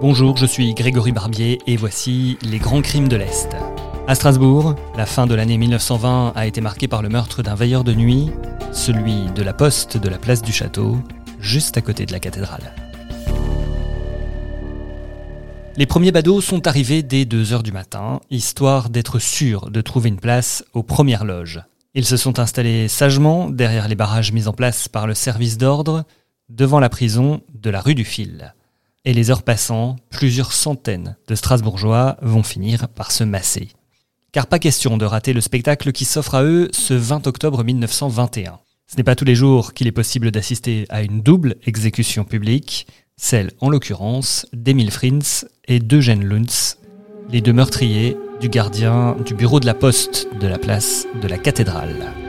Bonjour, je suis Grégory Barbier et voici les grands crimes de l'Est. À Strasbourg, la fin de l'année 1920 a été marquée par le meurtre d'un veilleur de nuit, celui de la poste de la place du château, juste à côté de la cathédrale. Les premiers badauds sont arrivés dès 2 heures du matin, histoire d'être sûrs de trouver une place aux premières loges. Ils se sont installés sagement derrière les barrages mis en place par le service d'ordre, devant la prison de la rue du Fil. Et les heures passant, plusieurs centaines de Strasbourgeois vont finir par se masser. Car pas question de rater le spectacle qui s'offre à eux ce 20 octobre 1921. Ce n'est pas tous les jours qu'il est possible d'assister à une double exécution publique, celle en l'occurrence d'Emile Frins et d'Eugène Luntz, les deux meurtriers du gardien du bureau de la poste de la place de la cathédrale.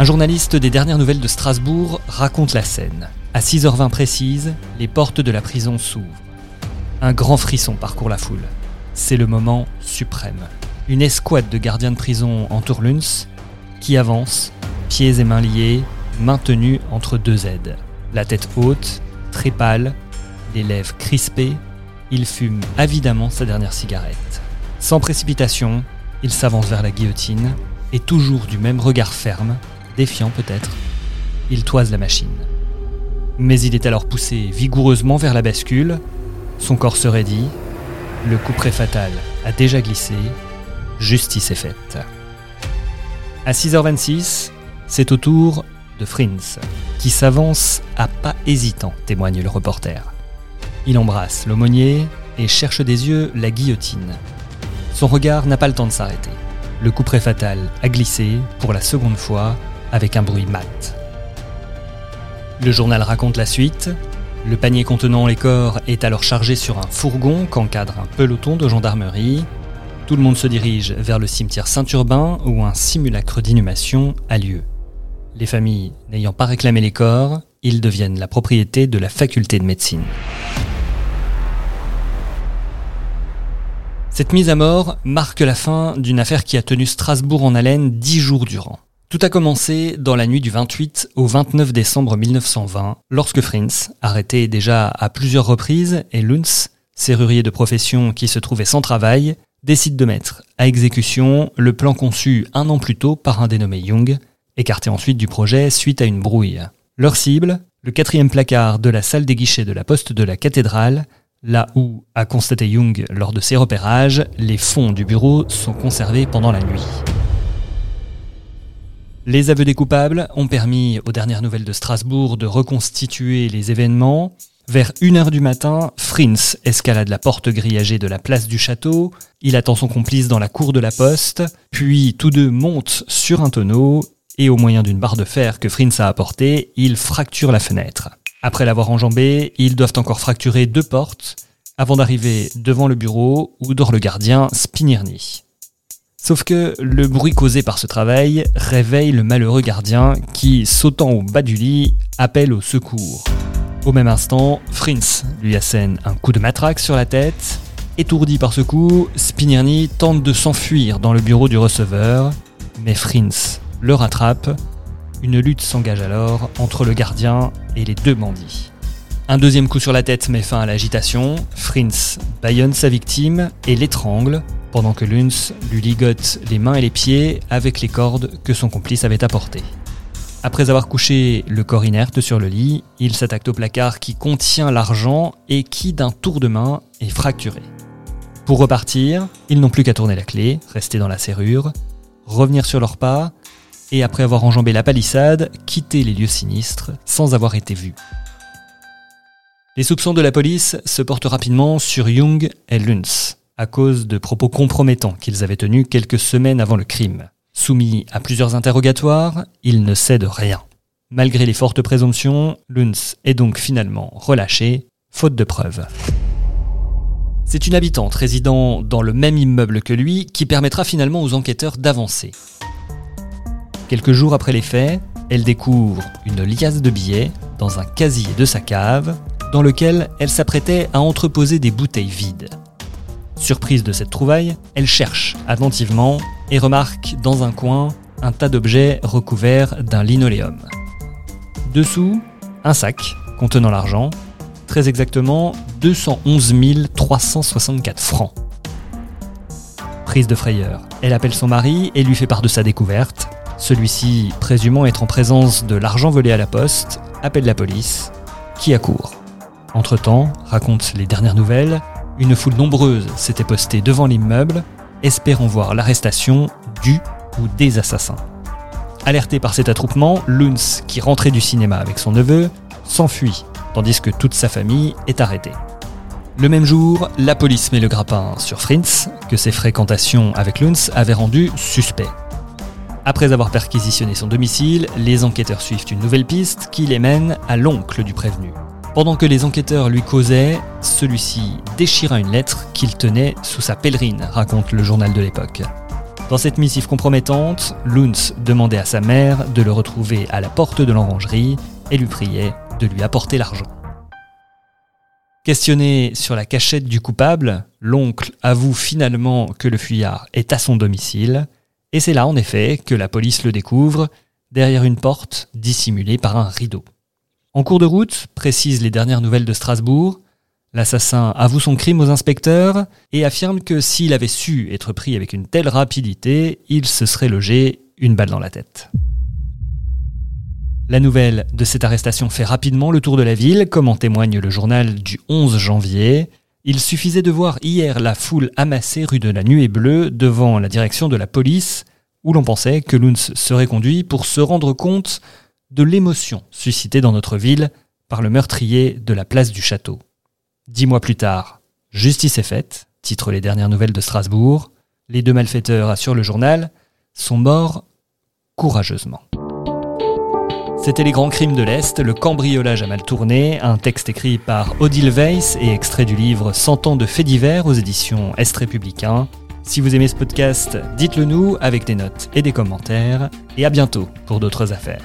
Un journaliste des dernières nouvelles de Strasbourg raconte la scène. À 6h20 précise, les portes de la prison s'ouvrent. Un grand frisson parcourt la foule. C'est le moment suprême. Une escouade de gardiens de prison entoure Luns, qui avance, pieds et mains liés, maintenus entre deux aides. La tête haute, très pâle, les lèvres crispées, il fume avidement sa dernière cigarette. Sans précipitation, il s'avance vers la guillotine, et toujours du même regard ferme, défiant peut-être, il toise la machine. Mais il est alors poussé vigoureusement vers la bascule, son corps se raidit, le coup près fatal a déjà glissé, justice est faite. À 6h26, c'est au tour de Frins, qui s'avance à pas hésitant, témoigne le reporter. Il embrasse l'aumônier et cherche des yeux la guillotine. Son regard n'a pas le temps de s'arrêter. Le coup près fatal a glissé, pour la seconde fois, avec un bruit mat. Le journal raconte la suite. Le panier contenant les corps est alors chargé sur un fourgon qu'encadre un peloton de gendarmerie. Tout le monde se dirige vers le cimetière Saint-Urbain où un simulacre d'inhumation a lieu. Les familles n'ayant pas réclamé les corps, ils deviennent la propriété de la faculté de médecine. Cette mise à mort marque la fin d'une affaire qui a tenu Strasbourg en haleine dix jours durant. Tout a commencé dans la nuit du 28 au 29 décembre 1920, lorsque Frins, arrêté déjà à plusieurs reprises, et Luntz, serrurier de profession qui se trouvait sans travail, décide de mettre à exécution le plan conçu un an plus tôt par un dénommé Young, écarté ensuite du projet suite à une brouille. Leur cible, le quatrième placard de la salle des guichets de la poste de la cathédrale, là où, a constaté Young lors de ses repérages, les fonds du bureau sont conservés pendant la nuit. Les aveux des coupables ont permis aux dernières nouvelles de Strasbourg de reconstituer les événements. Vers 1h du matin, Frins escalade la porte grillagée de la place du château, il attend son complice dans la cour de la poste, puis tous deux montent sur un tonneau et au moyen d'une barre de fer que Frins a apportée, ils fracturent la fenêtre. Après l'avoir enjambée, ils doivent encore fracturer deux portes avant d'arriver devant le bureau où dort le gardien Spinirny. Sauf que le bruit causé par ce travail réveille le malheureux gardien qui, sautant au bas du lit, appelle au secours. Au même instant, Frins lui assène un coup de matraque sur la tête. Étourdi par ce coup, Spinirny tente de s'enfuir dans le bureau du receveur, mais Frins le rattrape. Une lutte s'engage alors entre le gardien et les deux bandits. Un deuxième coup sur la tête met fin à l'agitation. Frins baillonne sa victime et l'étrangle, pendant que Luns lui ligote les mains et les pieds avec les cordes que son complice avait apportées. Après avoir couché le corps inerte sur le lit, il s'attaque au placard qui contient l'argent et qui, d'un tour de main, est fracturé. Pour repartir, ils n'ont plus qu'à tourner la clé, rester dans la serrure, revenir sur leurs pas, et après avoir enjambé la palissade, quitter les lieux sinistres sans avoir été vus. Les soupçons de la police se portent rapidement sur Jung et Luns, à cause de propos compromettants qu'ils avaient tenus quelques semaines avant le crime. Soumis à plusieurs interrogatoires, ils ne cèdent rien. Malgré les fortes présomptions, Luns est donc finalement relâché, faute de preuves. C'est une habitante résidant dans le même immeuble que lui qui permettra finalement aux enquêteurs d'avancer. Quelques jours après les faits, elle découvre une liasse de billets dans un casier de sa cave dans lequel elle s'apprêtait à entreposer des bouteilles vides. Surprise de cette trouvaille, elle cherche attentivement et remarque dans un coin un tas d'objets recouverts d'un linoléum. Dessous, un sac contenant l'argent, très exactement 211 364 francs. Prise de frayeur, elle appelle son mari et lui fait part de sa découverte. Celui-ci, présumant être en présence de l'argent volé à la poste, appelle la police, qui accourt. Entre-temps, raconte les dernières nouvelles, une foule nombreuse s'était postée devant l'immeuble, espérant voir l'arrestation du ou des assassins. Alerté par cet attroupement, Luns, qui rentrait du cinéma avec son neveu, s'enfuit, tandis que toute sa famille est arrêtée. Le même jour, la police met le grappin sur Fritz, que ses fréquentations avec Luns avaient rendu suspect. Après avoir perquisitionné son domicile, les enquêteurs suivent une nouvelle piste qui les mène à l'oncle du prévenu. Pendant que les enquêteurs lui causaient, celui-ci déchira une lettre qu'il tenait sous sa pèlerine, raconte le journal de l'époque. Dans cette missive compromettante, Luns demandait à sa mère de le retrouver à la porte de l'orangerie et lui priait de lui apporter l'argent. Questionné sur la cachette du coupable, l'oncle avoue finalement que le fuyard est à son domicile, et c'est là en effet que la police le découvre, derrière une porte dissimulée par un rideau. En cours de route, précisent les dernières nouvelles de Strasbourg, L'assassin avoue son crime aux inspecteurs et affirme que s'il avait su être pris avec une telle rapidité, il se serait logé une balle dans la tête. La nouvelle de cette arrestation fait rapidement le tour de la ville, comme en témoigne le journal du 11 janvier. Il suffisait de voir hier la foule amassée rue de la Nuée Bleue devant la direction de la police, où l'on pensait que Luns serait conduit pour se rendre compte de l'émotion suscitée dans notre ville par le meurtrier de la place du château. Dix mois plus tard, justice est faite, titre les dernières nouvelles de Strasbourg. Les deux malfaiteurs, assure le journal, sont morts courageusement. C'était Les Grands Crimes de l'Est, le cambriolage a mal tourné, un texte écrit par Odile Weiss et extrait du livre 100 ans de faits divers aux éditions Est républicain. Si vous aimez ce podcast, dites-le nous avec des notes et des commentaires, et à bientôt pour d'autres affaires.